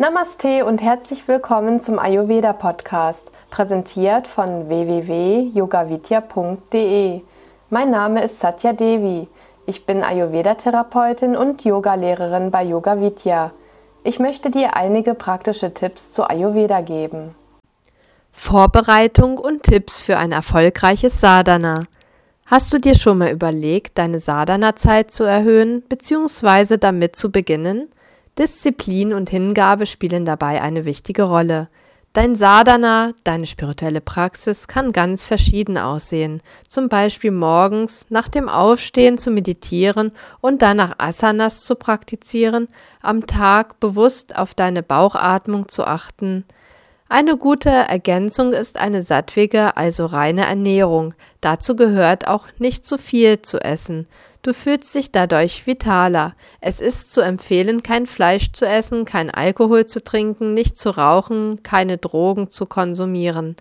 Namaste und herzlich willkommen zum Ayurveda Podcast, präsentiert von www.yogavidya.de. Mein Name ist Satya Devi. Ich bin Ayurveda-Therapeutin und Yogalehrerin bei Yoga Vidya. Ich möchte dir einige praktische Tipps zu Ayurveda geben. Vorbereitung und Tipps für ein erfolgreiches Sadhana. Hast du dir schon mal überlegt, deine Sadhana-Zeit zu erhöhen bzw. damit zu beginnen? Disziplin und Hingabe spielen dabei eine wichtige Rolle. Dein Sadhana, deine spirituelle Praxis kann ganz verschieden aussehen. Zum Beispiel morgens nach dem Aufstehen zu meditieren und danach Asanas zu praktizieren, am Tag bewusst auf deine Bauchatmung zu achten, eine gute Ergänzung ist eine sattwige, also reine Ernährung. Dazu gehört auch nicht zu viel zu essen. Du fühlst dich dadurch vitaler. Es ist zu empfehlen, kein Fleisch zu essen, kein Alkohol zu trinken, nicht zu rauchen, keine Drogen zu konsumieren.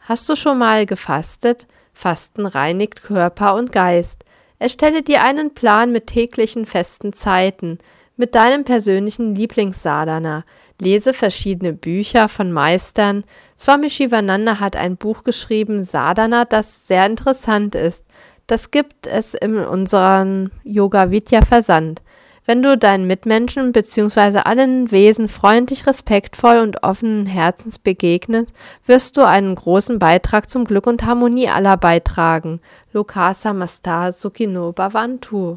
Hast du schon mal gefastet? Fasten reinigt Körper und Geist. Erstelle dir einen Plan mit täglichen festen Zeiten mit deinem persönlichen Lieblingssadhana. Lese verschiedene Bücher von Meistern. Swami Shivananda hat ein Buch geschrieben, Sadhana, das sehr interessant ist. Das gibt es in unserem Yoga Vidya Versand. Wenn du deinen Mitmenschen bzw. allen Wesen freundlich, respektvoll und offenen Herzens begegnest, wirst du einen großen Beitrag zum Glück und Harmonie aller beitragen. Lokasa Mastar Sukino Bhavantu.